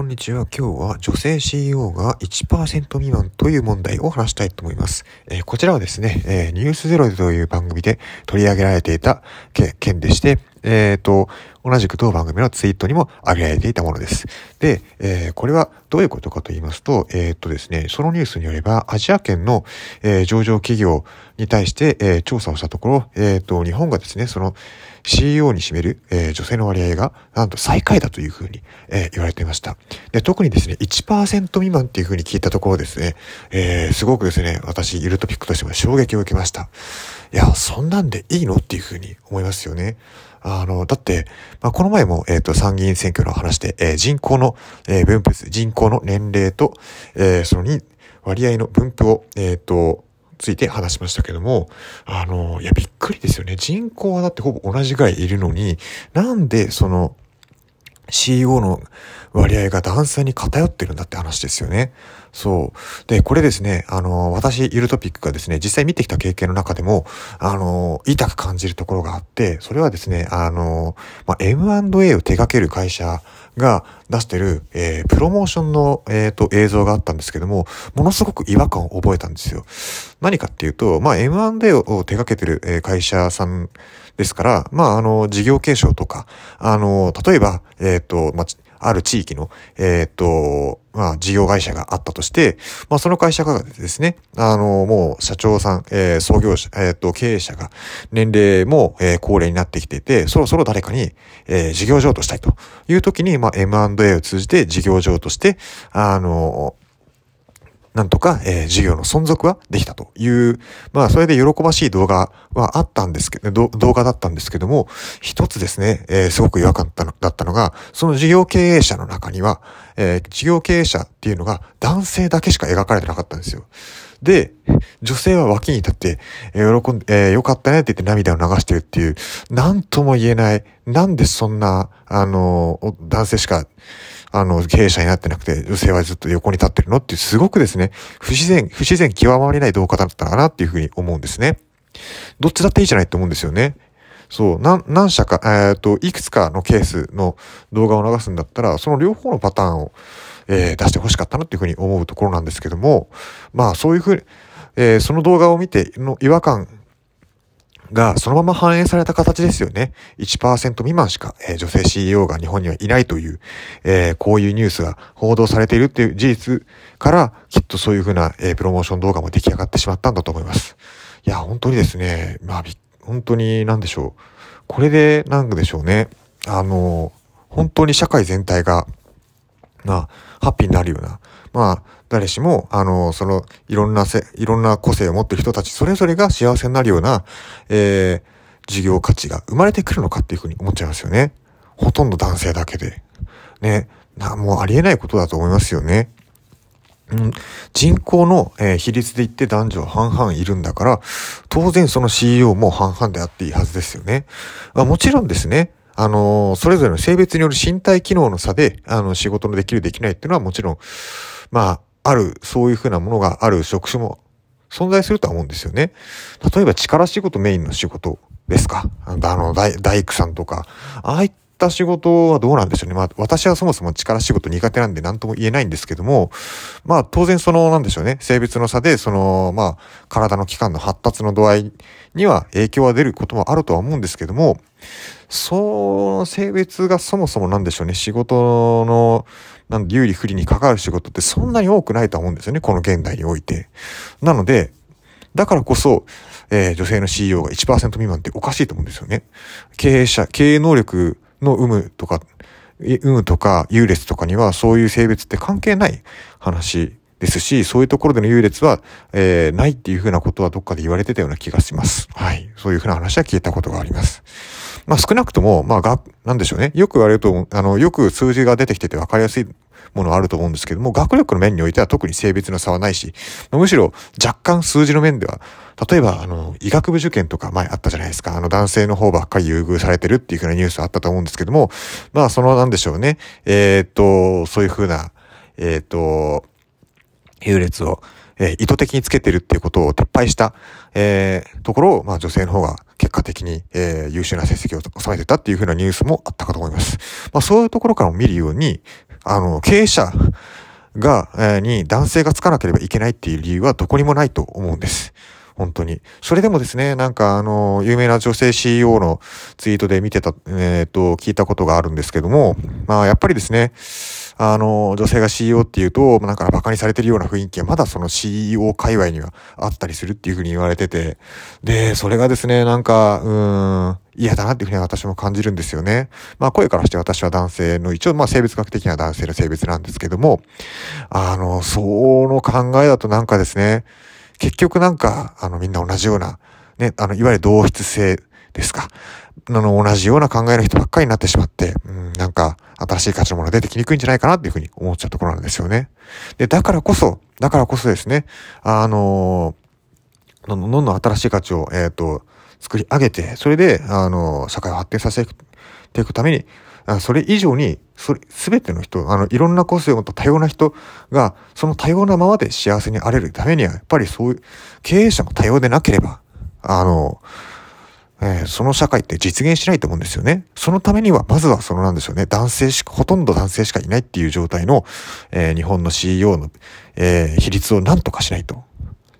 こんにちは。今日は女性 CEO が1%未満という問題を話したいと思います。えー、こちらはですね、えー、ニュースゼロという番組で取り上げられていた件でして、えっ、ー、と、同じく当番組のツイートにも挙げられていたものです。で、え、これはどういうことかと言いますと、えっ、とですね、そのニュースによれば、アジア圏の、え、上場企業に対して、え、調査をしたところ、えっ、と、日本がですね、その CEO に占める、えー、女性の割合が、なんと最下位だというふうに、えー、言われていました。で、特にですね、1%未満っていうふうに聞いたところですね、えー、すごくですね、私、ゆるトピックとしても衝撃を受けました。いや、そんなんでいいのっていうふうに思いますよね。あの、だって、まあ、この前も、えっ、ー、と、参議院選挙の話で、えー、人口の、えー、分布、人口の年齢と、えー、そのに、割合の分布を、えっ、ー、と、ついて話しましたけども、あの、いや、びっくりですよね。人口はだってほぼ同じぐらいいるのに、なんでその、CEO の割合が男性に偏ってるんだって話ですよね。そう。で、これですね、あの、私、ゆるトピックがですね、実際見てきた経験の中でも、あの、痛く感じるところがあって、それはですね、あの、まあ、M&A を手掛ける会社が出してる、えー、プロモーションの、え、ー、と、映像があったんですけども、ものすごく違和感を覚えたんですよ。何かっていうと、まあ、M&A を手掛けてる、えー、会社さんですから、まあ、あの、事業継承とか、あの、例えば、えっ、と、まあ、ある地域の、えっ、と、まあ、事業会社があったとして、まあ、その会社がですね、あの、もう社長さん、えー、創業者、えっ、と、経営者が年齢も、えー、高齢になってきていて、そろそろ誰かに、えー、事業譲渡したいという時に、まあ、M&A を通じて事業譲渡して、あの、なんとか、えー、事業の存続はできたという、まあ、それで喜ばしい動画はあったんですけど、動画だったんですけども、一つですね、えー、すごく違和感だったのが、その事業経営者の中には、えー、事業経営者っていうのが男性だけしか描かれてなかったんですよ。で、女性は脇に立って、えー、喜んで、えー、よかったねって言って涙を流してるっていう、なんとも言えない、なんでそんな、あの、男性しか、あの、経営者になってなくて、女性はずっと横に立ってるのって、すごくですね、不自然、不自然極まりない動画だったかなっていうふうに思うんですね。どっちだっていいじゃないと思うんですよね。そう、何、何社か、えっ、ー、と、いくつかのケースの動画を流すんだったら、その両方のパターンを、えー、出して欲しかったなっていうふうに思うところなんですけども、まあ、そういうふうに、えー、その動画を見ての違和感がそのまま反映された形ですよね。1%未満しか、えー、女性 CEO が日本にはいないという、えー、こういうニュースが報道されているっていう事実から、きっとそういうふうな、えー、プロモーション動画も出来上がってしまったんだと思います。いや、本当にですね、まあ、本当になんでしょう。これで、なんでしょうね。あの、本当に社会全体が、まあ、ハッピーになるような、まあ、誰しも、あの、その、いろんなせ、いろんな個性を持っている人たち、それぞれが幸せになるような、えー、事業価値が生まれてくるのかっていうふうに思っちゃいますよね。ほとんど男性だけで。ね。な、もうありえないことだと思いますよね。人口の、比率で言って男女半々いるんだから、当然その CEO も半々であっていいはずですよね。あもちろんですね、あの、それぞれの性別による身体機能の差で、あの、仕事のできるできないっていうのはもちろん、まあ、ある、そういうふうなものがある職種も存在するとは思うんですよね。例えば力仕事メインの仕事ですかあの、大大工さんとか、ああいった仕事はどうなんでしょうね。まあ、私はそもそも力仕事苦手なんで何とも言えないんですけども、まあ、当然その、なんでしょうね。性別の差で、その、まあ、体の器官の発達の度合いには影響は出ることもあるとは思うんですけども、その性別がそもそもなんでしょうね。仕事の、なんで有利不利に関わる仕事ってそんなに多くないと思うんですよね。この現代において。なので、だからこそ、えー、女性の CEO が1%未満っておかしいと思うんですよね。経営者、経営能力の有無とか、有無とか優劣とかにはそういう性別って関係ない話ですし、そういうところでの優劣は、えー、ないっていうふうなことはどっかで言われてたような気がします。はい。そういうふうな話は聞いたことがあります。まあ少なくとも、まあが、なんでしょうね。よく言われると、あの、よく数字が出てきてて分かりやすいものあると思うんですけども、学力の面においては特に性別の差はないし、むしろ若干数字の面では、例えば、あの、医学部受験とか前あったじゃないですか。あの、男性の方ばっかり優遇されてるっていうふうなニュースあったと思うんですけども、まあ、その、なんでしょうね。えー、っと、そういうふうな、えー、っと、優劣を、えー、意図的につけてるっていうことを撤廃した、えー、ところを、まあ、女性の方が結果的に、えー、優秀な成績を収めてたっていうふうなニュースもあったかと思います。まあ、そういうところからも見るように、あの、経営者が、えー、に男性がつかなければいけないっていう理由はどこにもないと思うんです。本当に。それでもですね、なんかあの、有名な女性 CEO のツイートで見てた、えっ、ー、と、聞いたことがあるんですけども、まあやっぱりですね、あの、女性が CEO っていうと、なんか馬鹿にされてるような雰囲気がまだその CEO 界隈にはあったりするっていうふうに言われてて、で、それがですね、なんか、うん、嫌だなっていうふうに私も感じるんですよね。まあ声からして私は男性の、一応まあ生物学的には男性の性別なんですけども、あの、その考えだとなんかですね、結局なんか、あのみんな同じような、ね、あの、いわゆる同質性ですか。あの、同じような考えの人ばっかりになってしまって、うん、なんか、新しい価値のものが出てきにくいんじゃないかなっていうふうに思っちゃうところなんですよね。で、だからこそ、だからこそですね、あのどんどんどんどん新しい価値を、えっ、ー、と、作り上げて、それで、あの、社会を発展させていくために、それ以上に、それ、すべての人、あの、いろんな個性を持った多様な人が、その多様なままで幸せにあれるためには、やっぱりそういう、経営者も多様でなければ、あの、えー、その社会って実現しないと思うんですよね。そのためには、まずはそのなんでしょうね、男性しか、ほとんど男性しかいないっていう状態の、えー、日本の CEO の、えー、比率を何とかしないと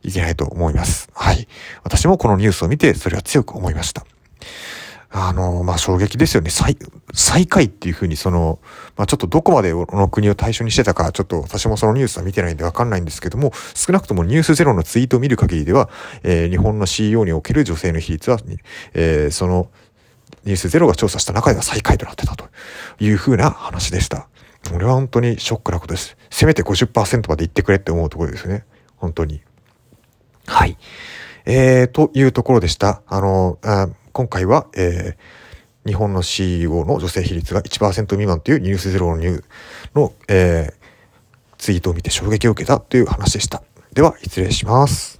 いけないと思います。はい。私もこのニュースを見て、それは強く思いました。あの、まあ、衝撃ですよね。最、最下位っていうふうに、その、まあ、ちょっとどこまでこの国を対象にしてたか、ちょっと私もそのニュースは見てないんでわかんないんですけども、少なくともニュースゼロのツイートを見る限りでは、えー、日本の CEO における女性の比率は、えー、その、ニュースゼロが調査した中では最下位となってたというふうな話でした。これは本当にショックなことです。せめて50%まで行ってくれって思うところですね。本当に。はい。えー、というところでした。あの、あ今回は、えー、日本の CEO の女性比率が1%未満というニュースゼロのニューの、えー、ツイートを見て衝撃を受けたという話でした。では、失礼します。